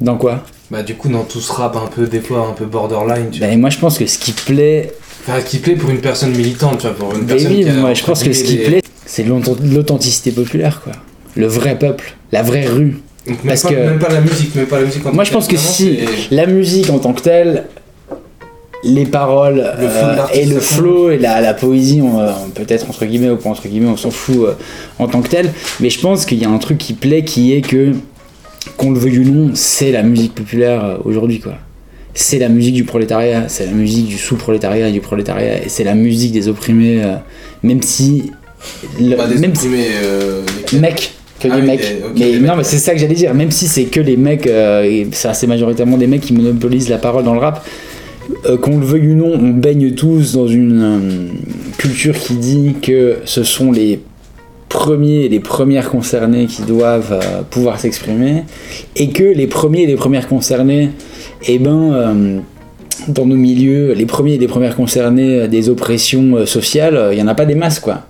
Dans quoi? Bah, du coup, dans tout ce rap un peu, des fois, un peu borderline, tu vois. Ben, moi, je pense que ce qui plaît, Enfin, ce qui plaît pour une personne militante, tu vois, pour une ben personne oui, qui a, moi, je pense que ce qui plaît, c'est l'authent- l'authenticité populaire, quoi. Le vrai peuple, la vraie rue. Donc, même, Parce pas, que- même pas la musique, même pas la musique en Moi je pense que si la musique en tant que telle, les paroles Le euh, et le flow et la, la poésie, on, euh, peut-être entre guillemets ou pas entre guillemets, on s'en fout euh, en tant que tel, mais je pense qu'il y a un truc qui plaît qui est que, qu'on le veuille ou non, c'est la musique populaire aujourd'hui quoi. C'est la musique du prolétariat, c'est la musique du sous-prolétariat et du prolétariat, et c'est la musique des opprimés, même si. le- des même si- opprimés, lesquels Mecs, que Ah des oui, mecs. mais non, mecs. mais c'est ça que j'allais dire. Même si c'est que les mecs, euh, c'est majoritairement des mecs qui monopolisent la parole dans le rap, euh, qu'on le veuille ou non, on baigne tous dans une euh, culture qui dit que ce sont les premiers et les premières concernés qui doivent euh, pouvoir s'exprimer, et que les premiers et les premières concernés, eh ben. euh, dans nos milieux, les premiers et les premières concernés euh, des oppressions euh, sociales, il n'y en a pas des masses, quoi.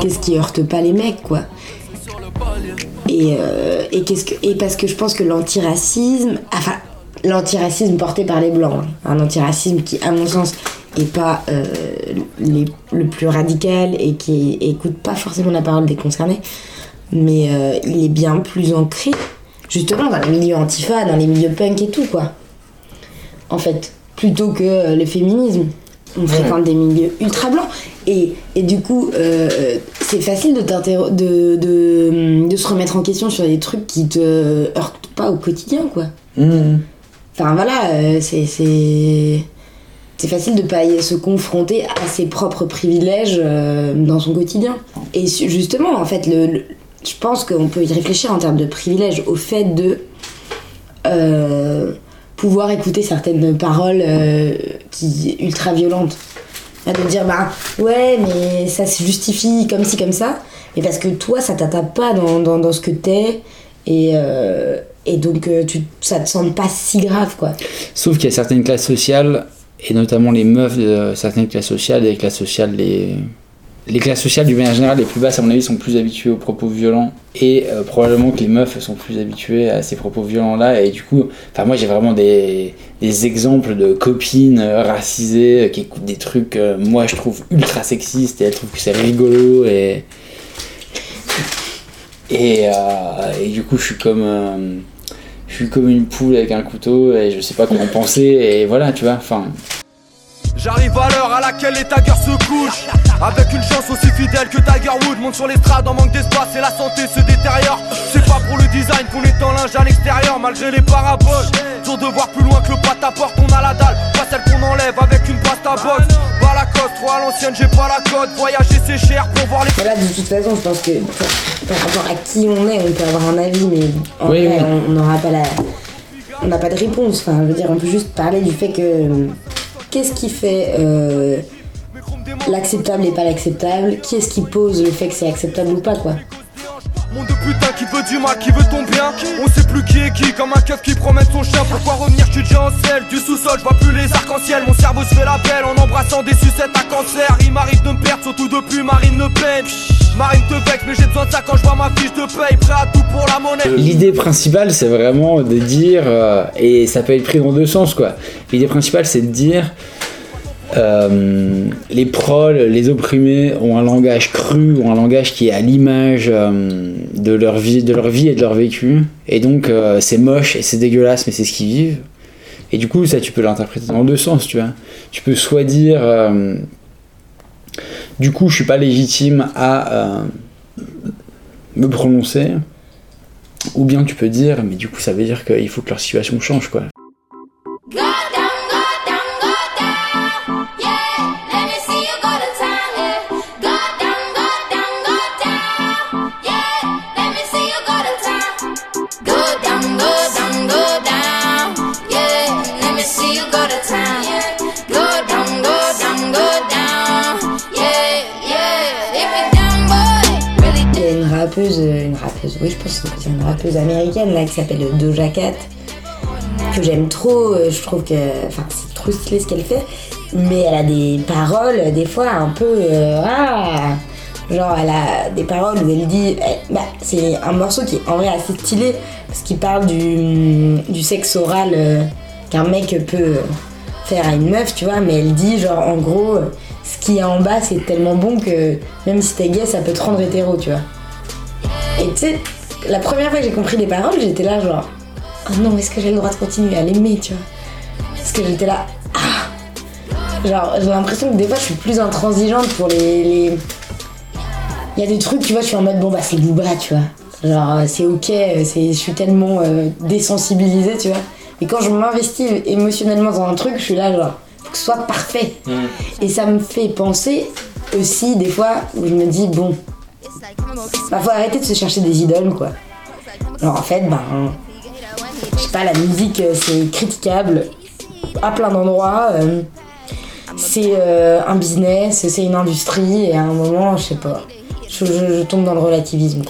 Qu'est-ce qui heurte pas les mecs, quoi. Et, euh, et, qu'est-ce que, et parce que je pense que l'antiracisme, enfin, l'antiracisme porté par les blancs, hein, un antiracisme qui, à mon sens, est pas euh, le plus radical et qui écoute pas forcément la parole des concernés, mais euh, il est bien plus ancré, justement, dans les milieux antifa, dans les milieux punk et tout, quoi. En fait, plutôt que euh, le féminisme. On fréquente des milieux ultra blancs. Et, et du coup, euh, c'est facile de, de, de, de se remettre en question sur des trucs qui te heurtent pas au quotidien, quoi. Enfin voilà, euh, c'est. c'est- facile de pas se confronter à ses propres privilèges euh, dans son quotidien. Et justement, en fait, le, le- je pense qu'on peut y réfléchir en termes de privilèges au fait de euh, pouvoir écouter certaines paroles euh, qui ultra violentes. De dire, bah ouais, mais ça se justifie comme ci, comme ça. Mais parce que toi, ça t'atteint pas dans, dans, dans ce que t'es. Et, euh, et donc, tu, ça te semble pas si grave, quoi. Sauf qu'il y a certaines classes sociales, et notamment les meufs de certaines classes sociales, et les classes sociales, les, les classes sociales du manière générale, les plus basses, à mon avis, sont plus habituées aux propos violents. Et euh, probablement que les meufs sont plus habituées à ces propos violents-là. Et du coup, moi, j'ai vraiment des, des exemples de copines euh, racisées euh, qui écoutent des trucs, moi, je trouve ultra sexistes, et elles trouvent que c'est rigolo. Et, et, du coup, je suis comme. je suis comme une poule avec un couteau et je sais pas comment penser et voilà tu vois enfin J'arrive à l'heure à laquelle les taggers se couchent Avec une chance aussi fidèle que Tiger Wood Monte sur l'estrade en manque d'espace et la santé se détériore C'est pas pour le design qu'on est en linge à l'extérieur Malgré les paraboles Dur de voir plus loin que le pâte à porte qu'on a la dalle Pas celle qu'on enlève avec une pasta box Pas la coste, trop à l'ancienne j'ai pas la cote Voyager c'est cher pour voir les Mais là, de toute façon, je pense que par, rapport à qui on est, on peut avoir un avis, mais en Oui, vrai, oui. on on n'aura pas la. On n'a pas de réponse. Enfin, je veux dire, on peut juste parler du fait que. Qu'est-ce qui fait euh, l'acceptable et pas l'acceptable? Qui est-ce qui pose le fait que c'est acceptable ou pas, quoi? De putain qui veut du mal, qui veut ton bien. On sait plus qui est qui, comme un keuf qui promène son chien. Pourquoi revenir, suis déjà en selle. Du sous-sol, je vois plus les arcs-en-ciel. Mon cerveau se fait la belle en embrassant des sucettes à cancer. Il m'arrive de me perdre, surtout depuis Marine Le Pen. Marine te vexe, mais j'ai besoin de ça quand je vois ma fiche de paye. Prêt à tout pour la monnaie. L'idée principale c'est vraiment de dire euh, et ça peut être pris dans deux sens quoi. L'idée principale c'est de dire euh, les proles, les opprimés ont un langage cru, ont un langage qui est à l'image euh, de leur vie, de leur vie et de leur vécu. Et donc euh, c'est moche et c'est dégueulasse, mais c'est ce qu'ils vivent. Et du coup, ça tu peux l'interpréter dans deux sens, tu vois. Tu peux soit dire, du coup, je suis pas légitime à me prononcer, ou bien tu peux dire, mais du coup, ça veut dire qu'il faut que leur situation change, quoi. Oui, je pense que c'est une rappeuse américaine là qui s'appelle Doja Cat, que j'aime trop. euh, Je trouve que, c'est trop stylé ce qu'elle fait, mais elle a des paroles des fois un peu, euh, ah, genre elle a des paroles où elle dit, eh, bah, c'est un morceau qui est en vrai assez stylé parce qu'il parle du, du sexe oral euh, qu'un mec peut faire à une meuf, tu vois, mais elle dit genre en gros, ce qui est en bas c'est tellement bon que même si t'es gay, ça peut te rendre hétéro, tu vois. Et tu sais, la première fois que j'ai compris les paroles, j'étais là genre, oh non, est-ce que j'ai le droit de continuer à l'aimer, tu vois? Parce que j'étais là, ah Genre, j'ai l'impression que des fois je suis plus intransigeante pour les. les- Il y a des trucs, tu vois, je suis en mode bon bah c'est Booba, tu vois. Genre, euh, c'est ok, euh, je suis tellement euh, désensibilisée, tu vois. Et quand je m'investis émotionnellement dans un truc, je suis là genre, faut que ce soit parfait. Et ça me fait penser aussi des fois où je me dis bon, bah faut arrêter de se chercher des idoles quoi. Alors en fait, ben, je sais pas, la musique euh, c'est critiquable à plein d'endroits. euh, c'est euh, un business, c'est une industrie et à un moment, je sais pas, je, tombe dans le relativisme.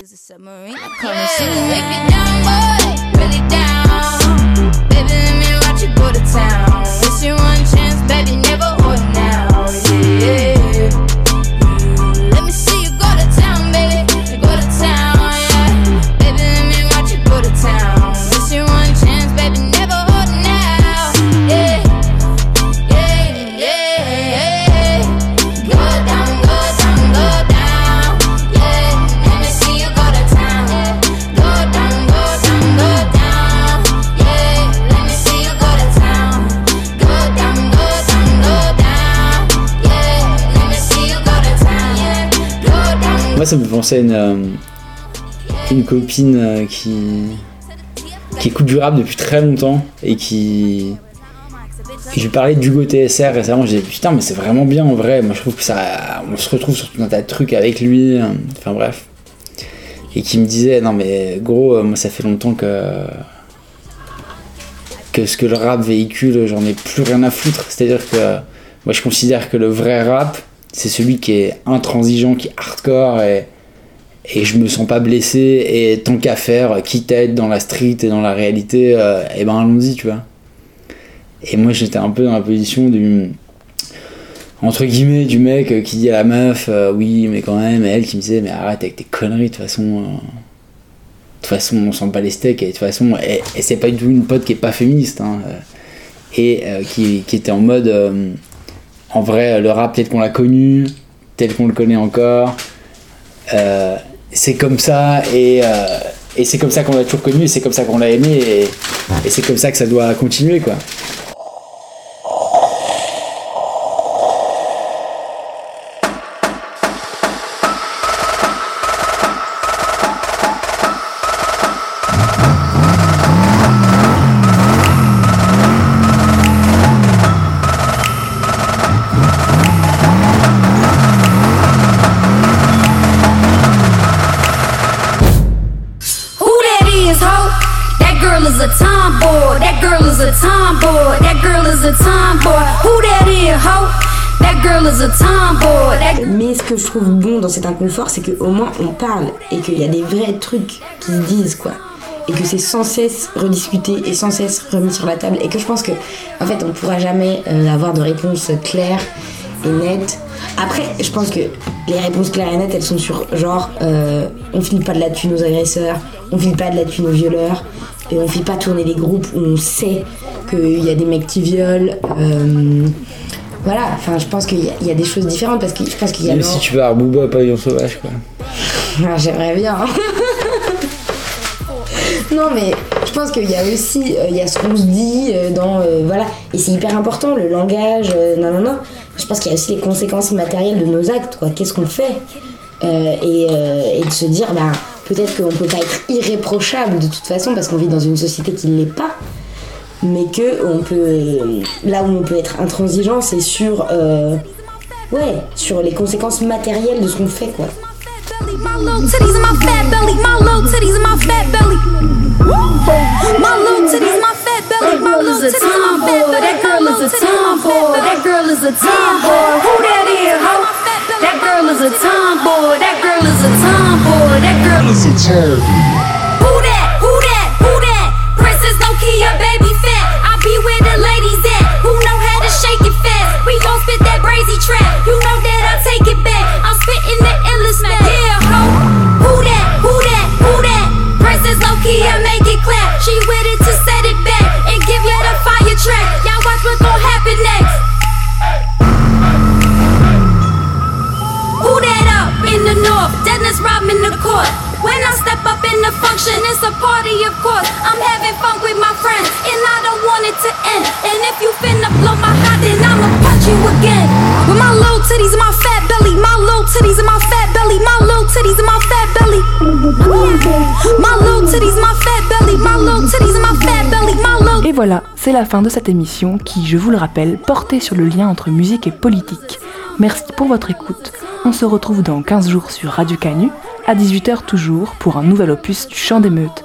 Penser à une, euh, une copine euh, qui, qui écoute du rap depuis très longtemps et qui, je lui parlais d'Hugo TSR récemment, j'ai dit putain mais c'est vraiment bien en vrai, moi je trouve que ça. On se retrouve sur tout un tas de trucs avec lui, enfin bref. Et qui me disait non mais gros, euh, moi ça fait longtemps que. que ce que le rap véhicule, j'en ai plus rien à foutre. C'est-à-dire que moi je considère que le vrai rap, c'est celui qui est intransigeant, qui est hardcore et, et je me sens pas blessé et tant qu'à faire, quitte à être dans la street et dans la réalité, euh, et ben allons-y, tu vois. Et moi j'étais un peu dans la position du entre guillemets du mec euh, qui dit à la meuf euh, oui mais quand même et elle qui me disait mais arrête avec tes conneries de toute façon de toute façon on sent pas les steaks et de toute façon et, c'est pas du tout une pote qui est pas féministe hein, et qui, qui était en mode en vrai le rap tel qu'on l'a connu tel qu'on le connaît encore c'est comme ça et, euh, et c'est comme ça qu'on l'a toujours connu et c'est comme ça qu'on l'a aimé et, et c'est comme ça que ça doit continuer quoi Mais ce que je trouve bon dans cet inconfort, c'est qu'au moins on parle et qu'il y a des vrais trucs qui se disent, quoi. Et que c'est sans cesse rediscuté et sans cesse remis sur la table. Et que je pense que, en fait, on pourra jamais euh, avoir de réponse claire et nette. Après, je pense que les réponses claires et nettes, elles sont sur genre, euh, on file pas de la thune aux agresseurs, on file pas de la thune aux violeurs, et on fait pas tourner les groupes où on sait qu'il y a des mecs qui violent. euh, voilà, enfin, je pense qu'il y, a- il y a des choses différentes parce que je pense qu'il y a. Même si tu vas à Booba Pavillon Sauvage quoi <laughs> ah, J'aimerais bien. <laughs> non, mais je pense qu'il y a aussi euh, il y a ce qu'on se dit euh, dans. euh, voilà, et c'est hyper important, le langage, euh, non, non, non. Je pense qu'il y a aussi les conséquences matérielles de nos actes, quoi. Qu'est-ce qu'on fait Euh, et, et de se dire, bah, peut-être qu'on peut pas être irréprochable de toute façon parce qu'on vit dans une société qui ne l'est pas. Mais que on peut. Là où on peut être intransigeant, c'est sur. euh, ouais, sur les conséquences matérielles de ce qu'on fait, quoi. My little titties and my fat belly. My little titties and my fat belly. My little titties, my fat belly. My little titties and my fat belly. That girl is a tomboy. That girl is a tomboy. That is, ho? That girl is a tomboy. That girl is a tomboy. Et voilà, c'est la fin de cette émission qui, je vous le rappelle, portait sur le lien entre musique et politique. Merci pour votre écoute. On se retrouve dans 15 jours sur Radio Canu, à 18h toujours, pour un nouvel opus du chant d'émeute.